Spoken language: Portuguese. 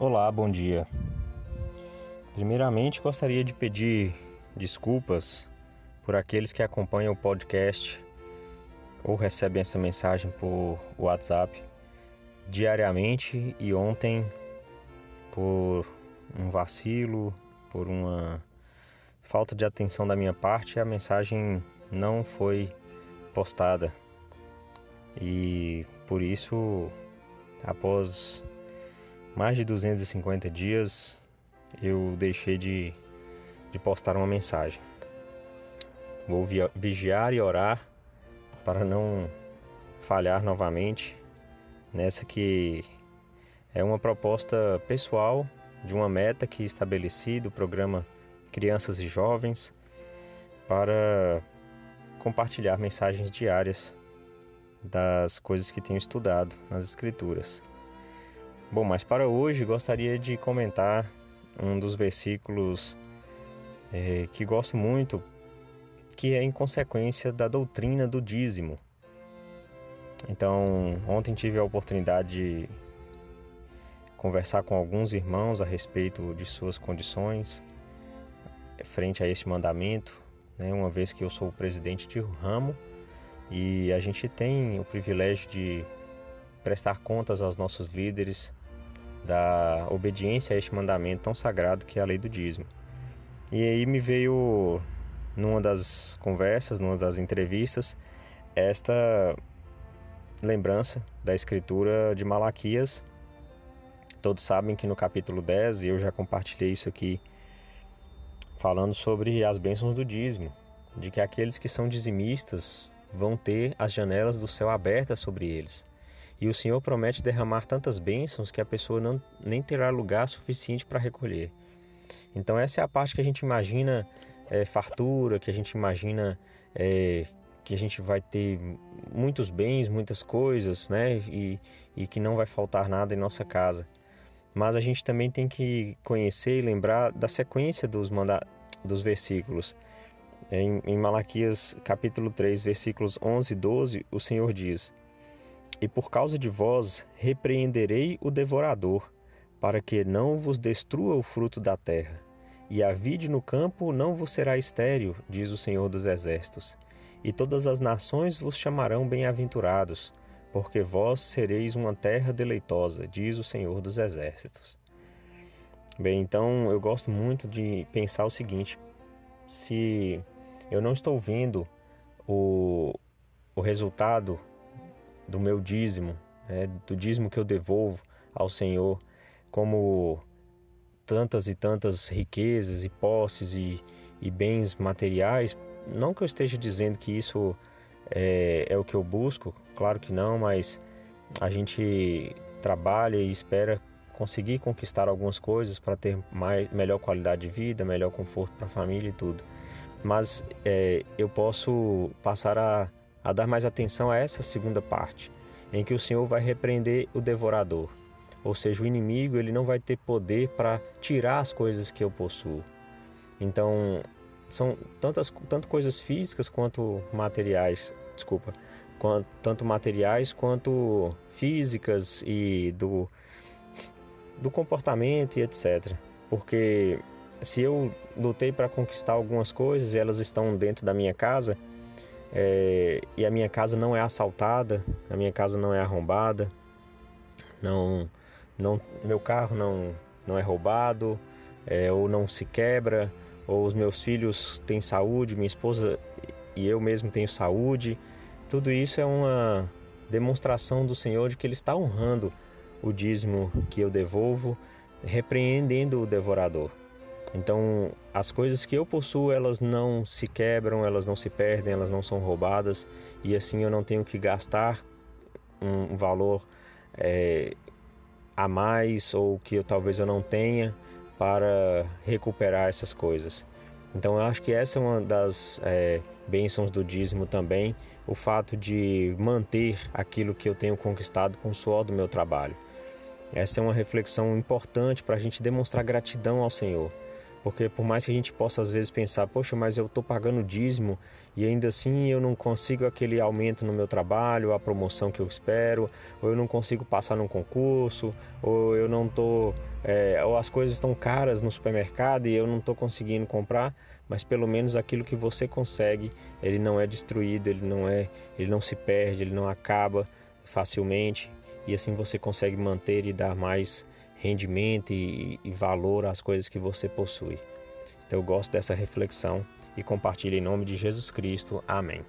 Olá, bom dia. Primeiramente, gostaria de pedir desculpas por aqueles que acompanham o podcast ou recebem essa mensagem por WhatsApp diariamente e ontem por um vacilo, por uma falta de atenção da minha parte, a mensagem não foi postada. E por isso, após mais de 250 dias eu deixei de, de postar uma mensagem. Vou vigiar e orar para não falhar novamente nessa que é uma proposta pessoal de uma meta que estabeleci do programa Crianças e Jovens para compartilhar mensagens diárias das coisas que tenho estudado nas Escrituras. Bom, mas para hoje gostaria de comentar um dos versículos é, que gosto muito, que é em consequência da doutrina do dízimo. Então, ontem tive a oportunidade de conversar com alguns irmãos a respeito de suas condições frente a esse mandamento, né, uma vez que eu sou o presidente de ramo e a gente tem o privilégio de prestar contas aos nossos líderes da obediência a este mandamento tão sagrado que é a lei do dízimo. E aí me veio numa das conversas, numa das entrevistas, esta lembrança da escritura de Malaquias. Todos sabem que no capítulo 10, e eu já compartilhei isso aqui, falando sobre as bênçãos do dízimo, de que aqueles que são dizimistas vão ter as janelas do céu abertas sobre eles. E o Senhor promete derramar tantas bênçãos que a pessoa não, nem terá lugar suficiente para recolher. Então, essa é a parte que a gente imagina é, fartura, que a gente imagina é, que a gente vai ter muitos bens, muitas coisas, né? E, e que não vai faltar nada em nossa casa. Mas a gente também tem que conhecer e lembrar da sequência dos, manda dos versículos. Em, em Malaquias capítulo 3, versículos 11 e 12, o Senhor diz: e por causa de vós repreenderei o devorador, para que não vos destrua o fruto da terra. E a vide no campo não vos será estéril, diz o Senhor dos Exércitos. E todas as nações vos chamarão bem-aventurados, porque vós sereis uma terra deleitosa, diz o Senhor dos Exércitos. Bem, então eu gosto muito de pensar o seguinte: se eu não estou vendo o, o resultado do meu dízimo, né, do dízimo que eu devolvo ao Senhor, como tantas e tantas riquezas e posses e, e bens materiais. Não que eu esteja dizendo que isso é, é o que eu busco, claro que não, mas a gente trabalha e espera conseguir conquistar algumas coisas para ter mais, melhor qualidade de vida, melhor conforto para a família e tudo. Mas é, eu posso passar a a dar mais atenção a essa segunda parte, em que o Senhor vai repreender o devorador. Ou seja, o inimigo ele não vai ter poder para tirar as coisas que eu possuo. Então, são tantas tanto coisas físicas quanto materiais, desculpa, quanto, tanto materiais quanto físicas e do do comportamento e etc. Porque se eu lutei para conquistar algumas coisas e elas estão dentro da minha casa, é, e a minha casa não é assaltada, a minha casa não é arrombada, não, não, meu carro não, não é roubado, é, ou não se quebra, ou os meus filhos têm saúde, minha esposa e eu mesmo tenho saúde. Tudo isso é uma demonstração do Senhor de que Ele está honrando o dízimo que eu devolvo, repreendendo o devorador. Então, as coisas que eu possuo, elas não se quebram, elas não se perdem, elas não são roubadas, e assim eu não tenho que gastar um valor é, a mais ou que eu, talvez eu não tenha para recuperar essas coisas. Então, eu acho que essa é uma das é, bênçãos do dízimo também, o fato de manter aquilo que eu tenho conquistado com o suor do meu trabalho. Essa é uma reflexão importante para a gente demonstrar gratidão ao Senhor Porque por mais que a gente possa às vezes pensar, poxa, mas eu estou pagando dízimo e ainda assim eu não consigo aquele aumento no meu trabalho, a promoção que eu espero, ou eu não consigo passar num concurso, ou eu não estou, é, ou as coisas estão caras no supermercado e eu não estou conseguindo comprar, mas pelo menos aquilo que você consegue, ele não é destruído, ele não é, ele não se perde, ele não acaba facilmente. E assim você consegue manter e dar mais rendimento e, e valor às coisas que você possui. Então eu gosto dessa reflexão e compartilho em nome de Jesus Cristo. Amém.